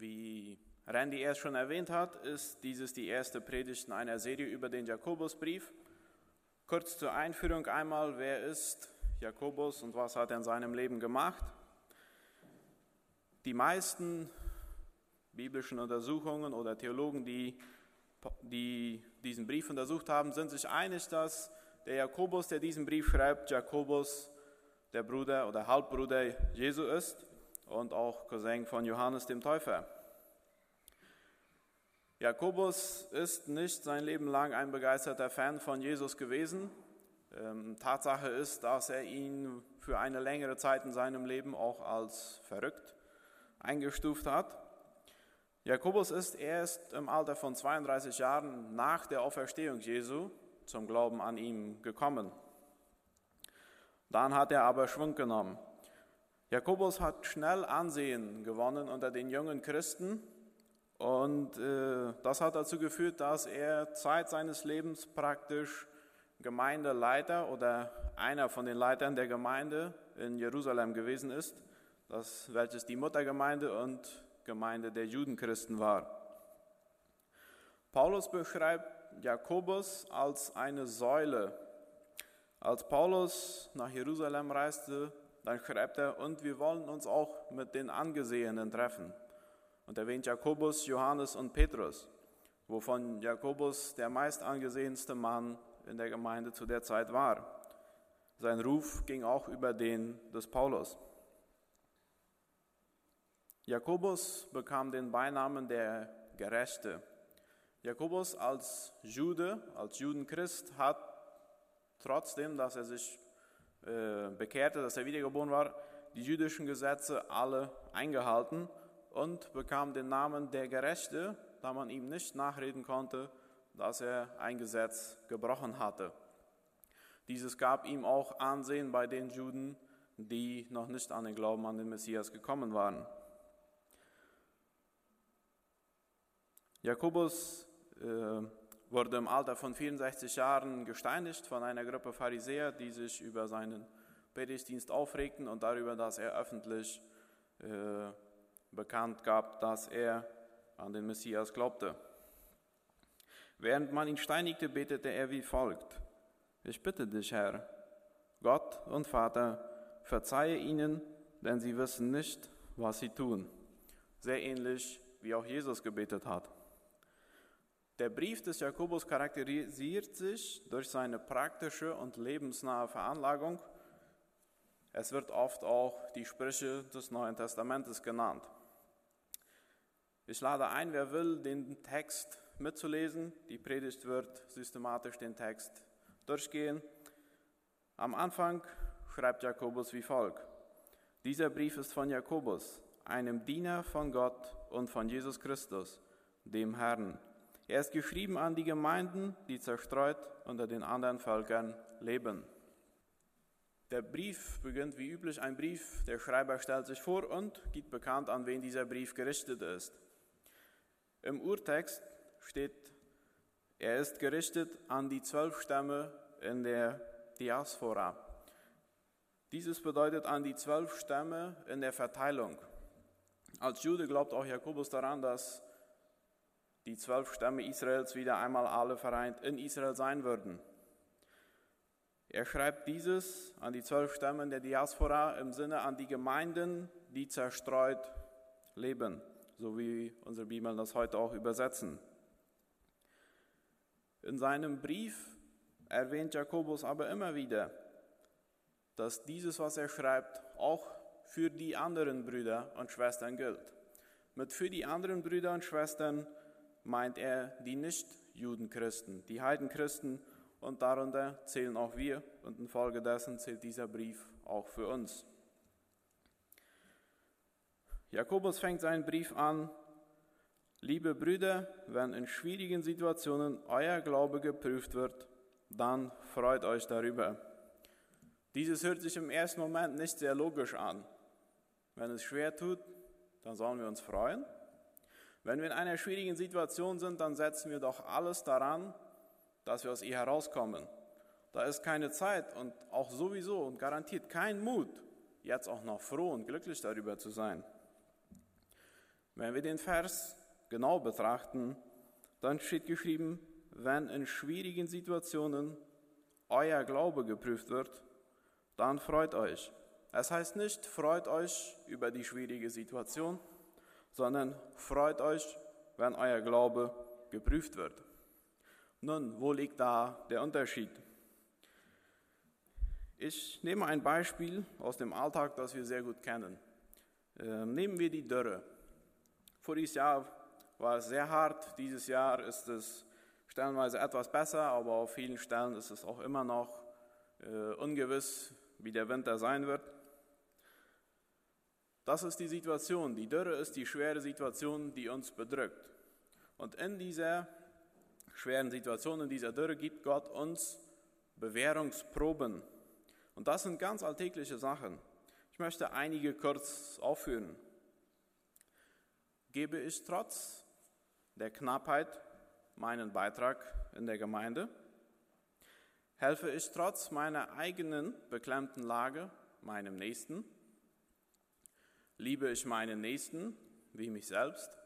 Wie Randy erst schon erwähnt hat, ist dieses die erste Predigt in einer Serie über den Jakobusbrief. Kurz zur Einführung einmal, wer ist Jakobus und was hat er in seinem Leben gemacht? Die meisten biblischen Untersuchungen oder Theologen, die, die diesen Brief untersucht haben, sind sich einig, dass der Jakobus, der diesen Brief schreibt, Jakobus, der Bruder oder Halbbruder Jesu ist und auch Cousin von Johannes dem Täufer. Jakobus ist nicht sein Leben lang ein begeisterter Fan von Jesus gewesen. Ähm, Tatsache ist, dass er ihn für eine längere Zeit in seinem Leben auch als verrückt eingestuft hat. Jakobus ist erst im Alter von 32 Jahren nach der Auferstehung Jesu zum Glauben an ihn gekommen. Dann hat er aber Schwung genommen. Jakobus hat schnell Ansehen gewonnen unter den jungen Christen und äh, das hat dazu geführt, dass er Zeit seines Lebens praktisch Gemeindeleiter oder einer von den Leitern der Gemeinde in Jerusalem gewesen ist, das, welches die Muttergemeinde und Gemeinde der Judenchristen war. Paulus beschreibt Jakobus als eine Säule. Als Paulus nach Jerusalem reiste, dann schreibt er, und wir wollen uns auch mit den Angesehenen treffen. Und erwähnt Jakobus, Johannes und Petrus, wovon Jakobus der meist angesehenste Mann in der Gemeinde zu der Zeit war. Sein Ruf ging auch über den des Paulus. Jakobus bekam den Beinamen der Gerechte. Jakobus als Jude, als Judenchrist, hat trotzdem, dass er sich äh, bekehrte, dass er wiedergeboren war, die jüdischen Gesetze alle eingehalten und bekam den Namen der Gerechte, da man ihm nicht nachreden konnte, dass er ein Gesetz gebrochen hatte. Dieses gab ihm auch Ansehen bei den Juden, die noch nicht an den Glauben an den Messias gekommen waren. Jakobus äh, wurde im Alter von 64 Jahren gesteinigt von einer Gruppe Pharisäer, die sich über seinen Predigtdienst aufregten und darüber, dass er öffentlich äh, bekannt gab, dass er an den Messias glaubte. Während man ihn steinigte, betete er wie folgt. Ich bitte dich, Herr, Gott und Vater, verzeihe ihnen, denn sie wissen nicht, was sie tun. Sehr ähnlich, wie auch Jesus gebetet hat. Der Brief des Jakobus charakterisiert sich durch seine praktische und lebensnahe Veranlagung. Es wird oft auch die Sprüche des Neuen Testamentes genannt. Ich lade ein, wer will, den Text mitzulesen. Die Predigt wird systematisch den Text durchgehen. Am Anfang schreibt Jakobus wie folgt. Dieser Brief ist von Jakobus, einem Diener von Gott und von Jesus Christus, dem Herrn er ist geschrieben an die Gemeinden, die zerstreut unter den anderen Völkern leben. Der Brief beginnt wie üblich ein Brief. Der Schreiber stellt sich vor und gibt bekannt, an wen dieser Brief gerichtet ist. Im Urtext steht, er ist gerichtet an die zwölf Stämme in der Diaspora. Dieses bedeutet an die zwölf Stämme in der Verteilung. Als Jude glaubt auch Jakobus daran, dass die zwölf Stämme Israels wieder einmal alle vereint in Israel sein würden. Er schreibt dieses an die zwölf Stämme der Diaspora im Sinne an die Gemeinden, die zerstreut leben, so wie unsere Bibel das heute auch übersetzen. In seinem Brief erwähnt Jakobus aber immer wieder, dass dieses, was er schreibt, auch für die anderen Brüder und Schwestern gilt. Mit für die anderen Brüder und Schwestern meint er die Nicht-Judenchristen, die Heidenchristen und darunter zählen auch wir und infolgedessen zählt dieser Brief auch für uns. Jakobus fängt seinen Brief an, liebe Brüder, wenn in schwierigen Situationen euer Glaube geprüft wird, dann freut euch darüber. Dieses hört sich im ersten Moment nicht sehr logisch an. Wenn es schwer tut, dann sollen wir uns freuen. Wenn wir in einer schwierigen Situation sind, dann setzen wir doch alles daran, dass wir aus ihr herauskommen. Da ist keine Zeit und auch sowieso und garantiert kein Mut, jetzt auch noch froh und glücklich darüber zu sein. Wenn wir den Vers genau betrachten, dann steht geschrieben, wenn in schwierigen Situationen euer Glaube geprüft wird, dann freut euch. Es heißt nicht, freut euch über die schwierige Situation, sondern freut euch, wenn euer Glaube geprüft wird. Nun, wo liegt da der Unterschied? Ich nehme ein Beispiel aus dem Alltag, das wir sehr gut kennen. Ähm, nehmen wir die Dürre. Voriges Jahr war es sehr hart, dieses Jahr ist es stellenweise etwas besser, aber auf vielen Stellen ist es auch immer noch äh, ungewiss, wie der Winter sein wird. Das ist die Situation. Die Dürre ist die schwere Situation, die uns bedrückt. Und in dieser schweren Situation, in dieser Dürre, gibt Gott uns Bewährungsproben. Und das sind ganz alltägliche Sachen. Ich möchte einige kurz aufführen. Gebe ich trotz der Knappheit meinen Beitrag in der Gemeinde? Helfe ich trotz meiner eigenen beklemmten Lage meinem Nächsten? Liebe ich meinen Nächsten wie mich selbst?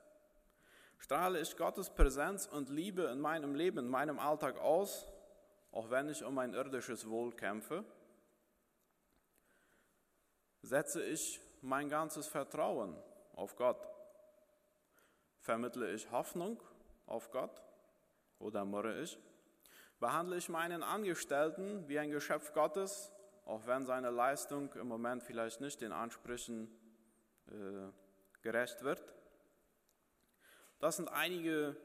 Strahle ich Gottes Präsenz und Liebe in meinem Leben, in meinem Alltag aus, auch wenn ich um mein irdisches Wohl kämpfe? Setze ich mein ganzes Vertrauen auf Gott? Vermittle ich Hoffnung auf Gott oder murre ich? Behandle ich meinen Angestellten wie ein Geschöpf Gottes, auch wenn seine Leistung im Moment vielleicht nicht den Ansprüchen äh, gerecht wird? Das sind einige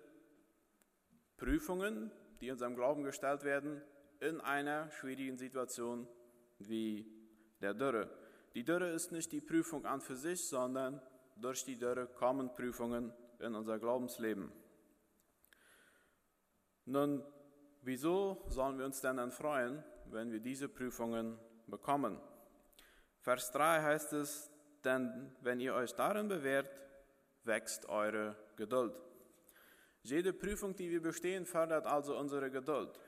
Prüfungen, die unserem Glauben gestellt werden in einer schwierigen Situation wie der Dürre. Die Dürre ist nicht die Prüfung an für sich, sondern durch die Dürre kommen Prüfungen in unser Glaubensleben. Nun, wieso sollen wir uns denn dann freuen, wenn wir diese Prüfungen bekommen? Vers 3 heißt es, denn wenn ihr euch darin bewährt, wächst eure Geduld. Jede Prüfung, die wir bestehen, fördert also unsere Geduld.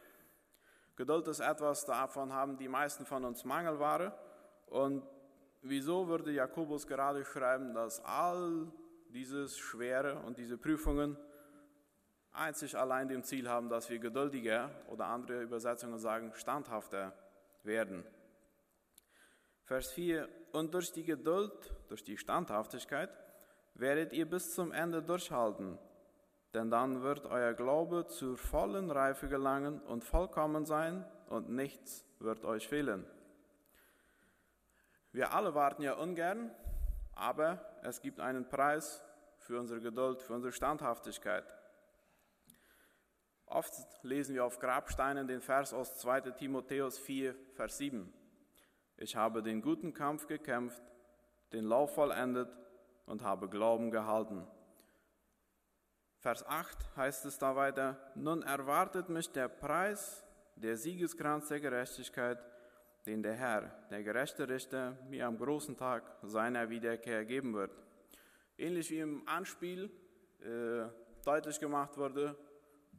Geduld ist etwas, davon haben die meisten von uns Mangelware. Und wieso würde Jakobus gerade schreiben, dass all dieses Schwere und diese Prüfungen einzig allein dem Ziel haben, dass wir geduldiger oder andere Übersetzungen sagen, standhafter werden. Vers 4, und durch die Geduld, durch die Standhaftigkeit, werdet ihr bis zum Ende durchhalten, denn dann wird euer Glaube zur vollen Reife gelangen und vollkommen sein und nichts wird euch fehlen. Wir alle warten ja ungern, aber es gibt einen Preis für unsere Geduld, für unsere Standhaftigkeit. Oft lesen wir auf Grabsteinen den Vers aus 2 Timotheus 4, Vers 7. Ich habe den guten Kampf gekämpft, den Lauf vollendet und habe Glauben gehalten. Vers 8 heißt es da weiter, nun erwartet mich der Preis, der Siegeskranz der Gerechtigkeit, den der Herr, der gerechte Richter, mir am großen Tag seiner Wiederkehr geben wird. Ähnlich wie im Anspiel äh, deutlich gemacht wurde,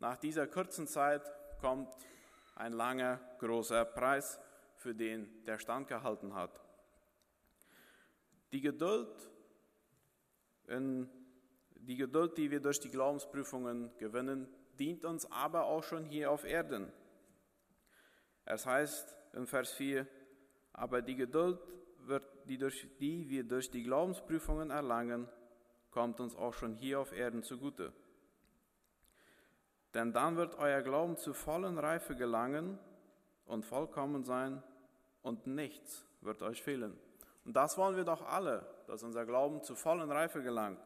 nach dieser kurzen Zeit kommt ein langer, großer Preis, für den der Stand gehalten hat. Die Geduld in die Geduld, die wir durch die Glaubensprüfungen gewinnen, dient uns aber auch schon hier auf Erden. Es heißt in Vers 4, aber die Geduld, wird, die, durch, die wir durch die Glaubensprüfungen erlangen, kommt uns auch schon hier auf Erden zugute. Denn dann wird euer Glauben zu vollen Reife gelangen und vollkommen sein und nichts wird euch fehlen. Und das wollen wir doch alle, dass unser Glauben zu vollen Reife gelangt,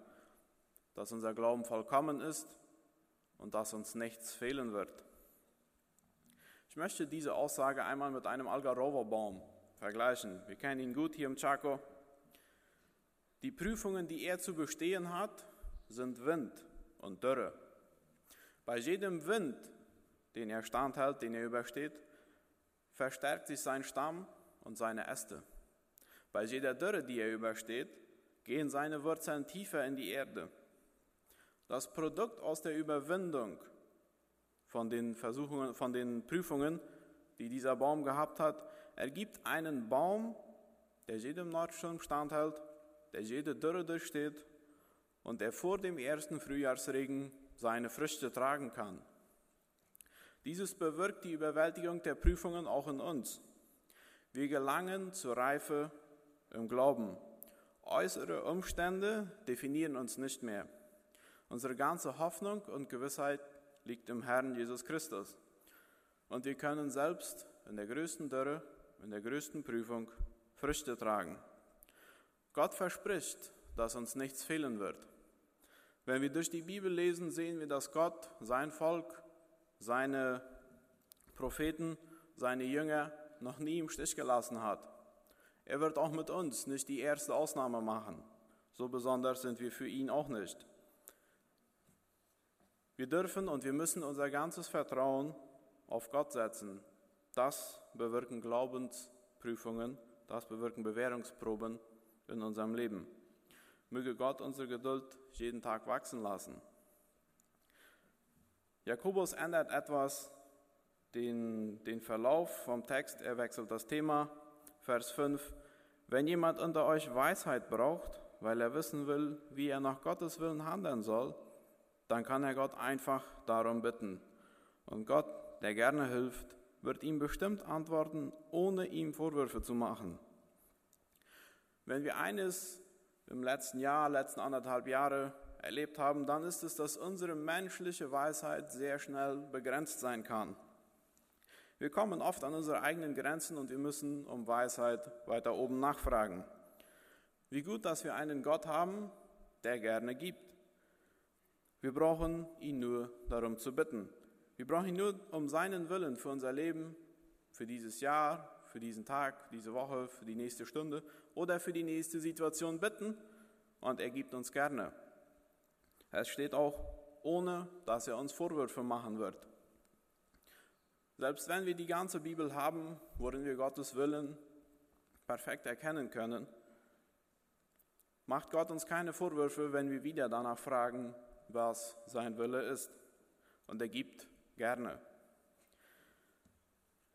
dass unser Glauben vollkommen ist und dass uns nichts fehlen wird. Ich möchte diese Aussage einmal mit einem Algarova-Baum vergleichen. Wir kennen ihn gut hier im Chaco. Die Prüfungen, die er zu bestehen hat, sind Wind und Dürre. Bei jedem Wind, den er standhält, den er übersteht, verstärkt sich sein Stamm und seine Äste. Bei jeder Dürre, die er übersteht, gehen seine Wurzeln tiefer in die Erde. Das Produkt aus der Überwindung von den Versuchungen, von den Prüfungen, die dieser Baum gehabt hat, ergibt einen Baum, der jedem Nordsturm standhält, der jede Dürre durchsteht und er vor dem ersten Frühjahrsregen seine Früchte tragen kann. Dieses bewirkt die Überwältigung der Prüfungen auch in uns. Wir gelangen zur Reife im Glauben. Äußere Umstände definieren uns nicht mehr. Unsere ganze Hoffnung und Gewissheit liegt im Herrn Jesus Christus. Und wir können selbst in der größten Dürre, in der größten Prüfung Früchte tragen. Gott verspricht, dass uns nichts fehlen wird. Wenn wir durch die Bibel lesen, sehen wir, dass Gott sein Volk, seine Propheten, seine Jünger noch nie im Stich gelassen hat. Er wird auch mit uns nicht die erste Ausnahme machen. So besonders sind wir für ihn auch nicht. Wir dürfen und wir müssen unser ganzes Vertrauen auf Gott setzen. Das bewirken Glaubensprüfungen, das bewirken Bewährungsproben in unserem Leben. Möge Gott unsere Geduld jeden Tag wachsen lassen. Jakobus ändert etwas den, den Verlauf vom Text, er wechselt das Thema. Vers 5. Wenn jemand unter euch Weisheit braucht, weil er wissen will, wie er nach Gottes Willen handeln soll, dann kann er Gott einfach darum bitten. Und Gott, der gerne hilft, wird ihm bestimmt antworten, ohne ihm Vorwürfe zu machen. Wenn wir eines im letzten Jahr, letzten anderthalb Jahre erlebt haben, dann ist es, dass unsere menschliche Weisheit sehr schnell begrenzt sein kann. Wir kommen oft an unsere eigenen Grenzen und wir müssen um Weisheit weiter oben nachfragen. Wie gut, dass wir einen Gott haben, der gerne gibt. Wir brauchen ihn nur darum zu bitten. Wir brauchen ihn nur um seinen Willen für unser Leben, für dieses Jahr, für diesen Tag, diese Woche, für die nächste Stunde oder für die nächste Situation bitten und er gibt uns gerne. Es steht auch, ohne dass er uns Vorwürfe machen wird. Selbst wenn wir die ganze Bibel haben, worin wir Gottes Willen perfekt erkennen können, macht Gott uns keine Vorwürfe, wenn wir wieder danach fragen, was sein Wille ist. Und er gibt gerne.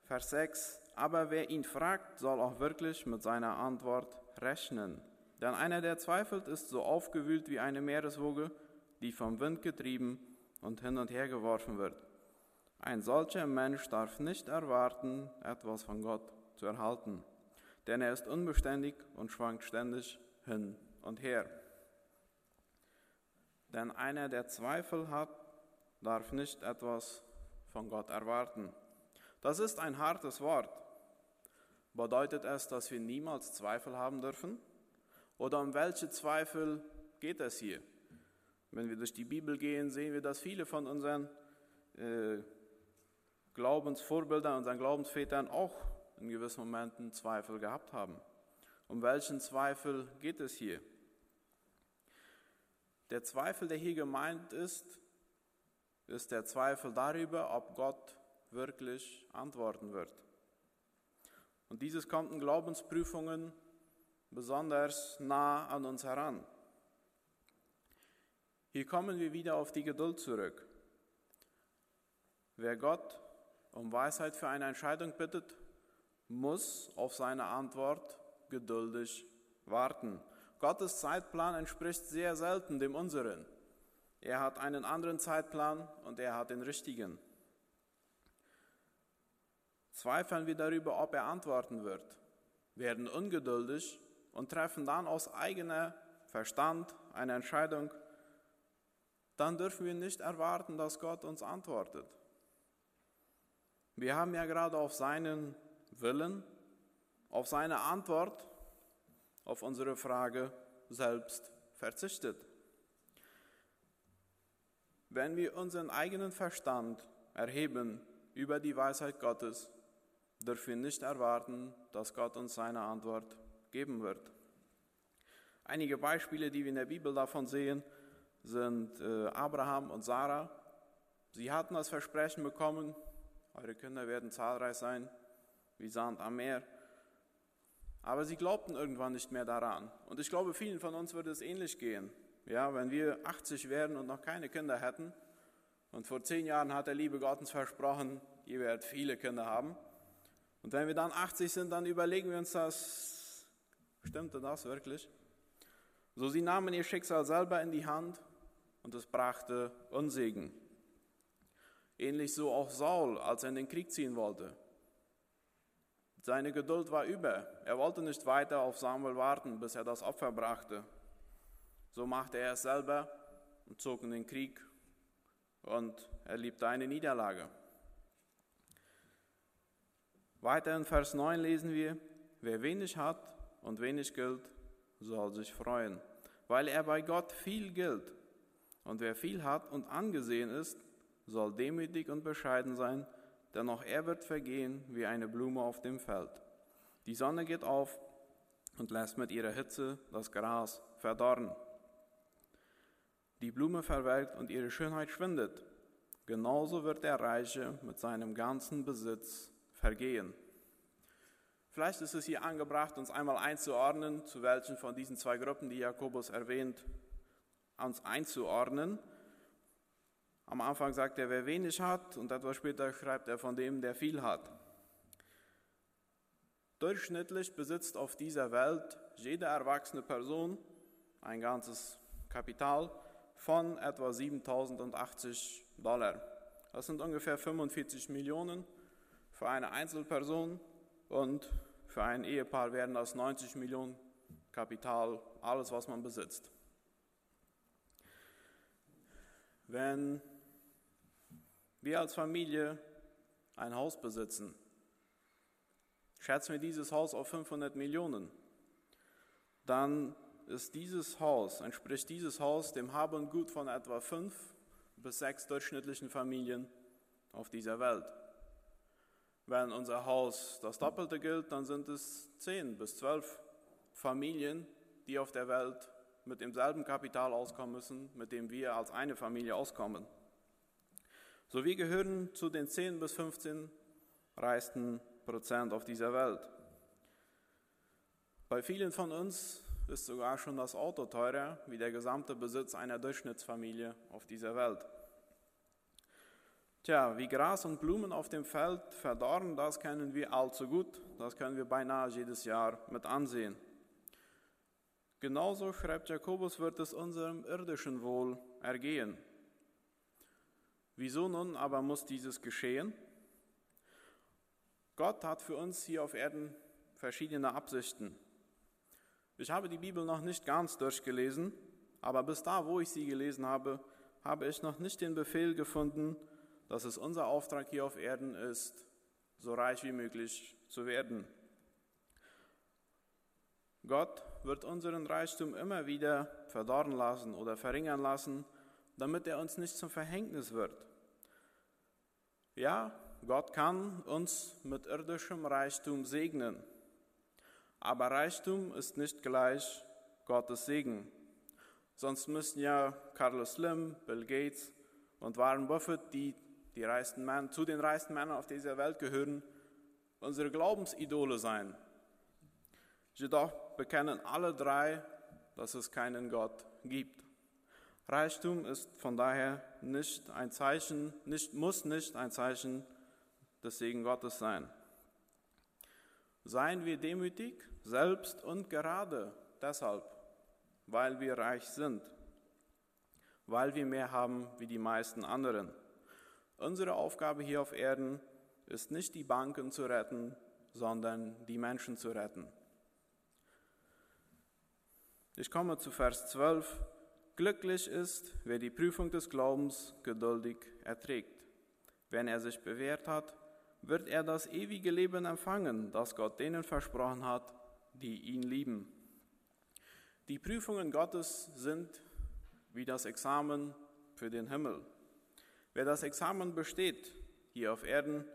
Vers 6. Aber wer ihn fragt, soll auch wirklich mit seiner Antwort rechnen. Denn einer, der zweifelt, ist so aufgewühlt wie eine Meereswoge, die vom Wind getrieben und hin und her geworfen wird. Ein solcher Mensch darf nicht erwarten, etwas von Gott zu erhalten, denn er ist unbeständig und schwankt ständig hin und her. Denn einer, der Zweifel hat, darf nicht etwas von Gott erwarten. Das ist ein hartes Wort. Bedeutet es, dass wir niemals Zweifel haben dürfen? Oder um welche Zweifel geht es hier? Wenn wir durch die Bibel gehen, sehen wir, dass viele von unseren äh, Glaubensvorbilder, unseren Glaubensvätern auch in gewissen Momenten Zweifel gehabt haben. Um welchen Zweifel geht es hier? Der Zweifel, der hier gemeint ist, ist der Zweifel darüber, ob Gott wirklich antworten wird. Und dieses kommt in Glaubensprüfungen besonders nah an uns heran. Hier kommen wir wieder auf die Geduld zurück. Wer Gott um Weisheit für eine Entscheidung bittet, muss auf seine Antwort geduldig warten. Gottes Zeitplan entspricht sehr selten dem unseren. Er hat einen anderen Zeitplan und er hat den richtigen. Zweifeln wir darüber, ob er antworten wird, werden ungeduldig und treffen dann aus eigener Verstand eine Entscheidung, dann dürfen wir nicht erwarten, dass Gott uns antwortet. Wir haben ja gerade auf seinen Willen, auf seine Antwort auf unsere Frage selbst verzichtet. Wenn wir unseren eigenen Verstand erheben über die Weisheit Gottes, dürfen wir nicht erwarten, dass Gott uns seine Antwort geben wird. Einige Beispiele, die wir in der Bibel davon sehen, sind äh, Abraham und Sarah. Sie hatten das Versprechen bekommen, eure Kinder werden zahlreich sein, wie Sand am Meer. Aber sie glaubten irgendwann nicht mehr daran. Und ich glaube, vielen von uns würde es ähnlich gehen. Ja, wenn wir 80 wären und noch keine Kinder hätten, und vor zehn Jahren hat der liebe Gott uns versprochen, ihr werdet viele Kinder haben. Und wenn wir dann 80 sind, dann überlegen wir uns das, stimmte das wirklich? So sie nahmen ihr Schicksal selber in die Hand und es brachte Unsegen. Ähnlich so auch Saul, als er in den Krieg ziehen wollte. Seine Geduld war über. Er wollte nicht weiter auf Samuel warten, bis er das Opfer brachte. So machte er es selber und zog in den Krieg und erlebte eine Niederlage. Weiter in Vers 9 lesen wir, wer wenig hat und wenig gilt, soll sich freuen, weil er bei Gott viel gilt. Und wer viel hat und angesehen ist, soll demütig und bescheiden sein, denn auch er wird vergehen wie eine Blume auf dem Feld. Die Sonne geht auf und lässt mit ihrer Hitze das Gras verdorren. Die Blume verwelkt und ihre Schönheit schwindet. Genauso wird der Reiche mit seinem ganzen Besitz vergehen. Vielleicht ist es hier angebracht, uns einmal einzuordnen, zu welchen von diesen zwei Gruppen, die Jakobus erwähnt, uns einzuordnen. Am Anfang sagt er, wer wenig hat, und etwas später schreibt er von dem, der viel hat. Durchschnittlich besitzt auf dieser Welt jede erwachsene Person ein ganzes Kapital von etwa 7080 Dollar. Das sind ungefähr 45 Millionen für eine Einzelperson und für ein Ehepaar werden das 90 Millionen Kapital, alles was man besitzt. Wenn wir als Familie ein Haus besitzen, schätzen wir dieses Haus auf 500 Millionen, dann ist dieses Haus, entspricht dieses Haus dem Hab und Gut von etwa fünf bis sechs durchschnittlichen Familien auf dieser Welt. Wenn unser Haus das Doppelte gilt, dann sind es zehn bis zwölf Familien, die auf der Welt mit demselben Kapital auskommen müssen, mit dem wir als eine Familie auskommen. So wir gehören zu den 10 bis 15 reichsten Prozent auf dieser Welt. Bei vielen von uns ist sogar schon das Auto teurer wie der gesamte Besitz einer Durchschnittsfamilie auf dieser Welt. Tja, wie Gras und Blumen auf dem Feld verdorren, das kennen wir allzu gut. Das können wir beinahe jedes Jahr mit ansehen. Genauso, schreibt Jakobus, wird es unserem irdischen Wohl ergehen. Wieso nun aber muss dieses geschehen? Gott hat für uns hier auf Erden verschiedene Absichten. Ich habe die Bibel noch nicht ganz durchgelesen, aber bis da, wo ich sie gelesen habe, habe ich noch nicht den Befehl gefunden, dass es unser Auftrag hier auf Erden ist, so reich wie möglich zu werden. Gott wird unseren Reichtum immer wieder verdorren lassen oder verringern lassen, damit er uns nicht zum Verhängnis wird. Ja, Gott kann uns mit irdischem Reichtum segnen, aber Reichtum ist nicht gleich Gottes Segen. Sonst müssten ja Carlos Slim, Bill Gates und Warren Buffett, die die reichsten Männer, zu den reichsten Männern auf dieser Welt gehören, unsere Glaubensidole sein. Jedoch bekennen alle drei, dass es keinen Gott gibt. Reichtum ist von daher nicht ein Zeichen, nicht, muss nicht ein Zeichen des Segen Gottes sein. Seien wir demütig, selbst und gerade deshalb, weil wir reich sind, weil wir mehr haben wie die meisten anderen. Unsere Aufgabe hier auf Erden ist nicht die Banken zu retten, sondern die Menschen zu retten. Ich komme zu Vers 12. Glücklich ist, wer die Prüfung des Glaubens geduldig erträgt. Wenn er sich bewährt hat, wird er das ewige Leben empfangen, das Gott denen versprochen hat, die ihn lieben. Die Prüfungen Gottes sind wie das Examen für den Himmel. Wer das Examen besteht hier auf Erden,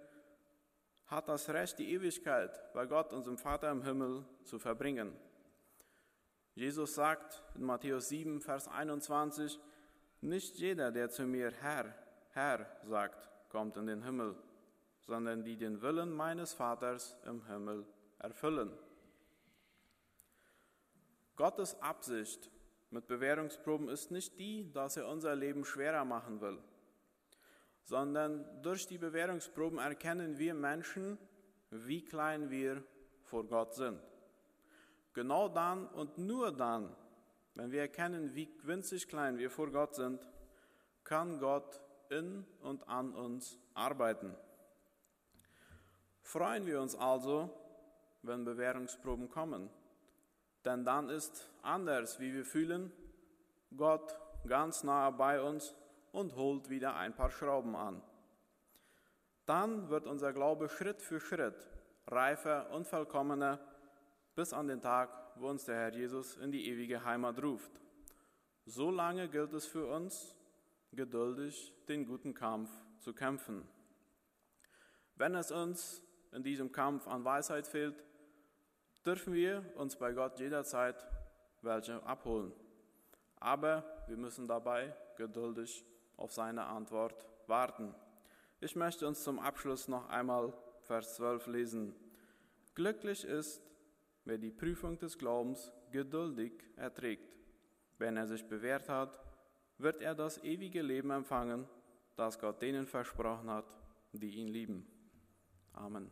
hat das Recht, die Ewigkeit bei Gott, unserem Vater im Himmel, zu verbringen. Jesus sagt in Matthäus 7, Vers 21, nicht jeder, der zu mir Herr, Herr sagt, kommt in den Himmel, sondern die den Willen meines Vaters im Himmel erfüllen. Gottes Absicht mit Bewährungsproben ist nicht die, dass er unser Leben schwerer machen will sondern durch die Bewährungsproben erkennen wir Menschen, wie klein wir vor Gott sind. Genau dann und nur dann wenn wir erkennen, wie winzig klein wir vor Gott sind, kann Gott in und an uns arbeiten. Freuen wir uns also, wenn Bewährungsproben kommen, denn dann ist anders, wie wir fühlen, Gott ganz nahe bei uns und holt wieder ein paar Schrauben an. Dann wird unser Glaube Schritt für Schritt reifer und vollkommener bis an den Tag, wo uns der Herr Jesus in die ewige Heimat ruft. So lange gilt es für uns, geduldig den guten Kampf zu kämpfen. Wenn es uns in diesem Kampf an Weisheit fehlt, dürfen wir uns bei Gott jederzeit welche abholen. Aber wir müssen dabei geduldig auf seine Antwort warten. Ich möchte uns zum Abschluss noch einmal Vers 12 lesen. Glücklich ist, wer die Prüfung des Glaubens geduldig erträgt. Wenn er sich bewährt hat, wird er das ewige Leben empfangen, das Gott denen versprochen hat, die ihn lieben. Amen.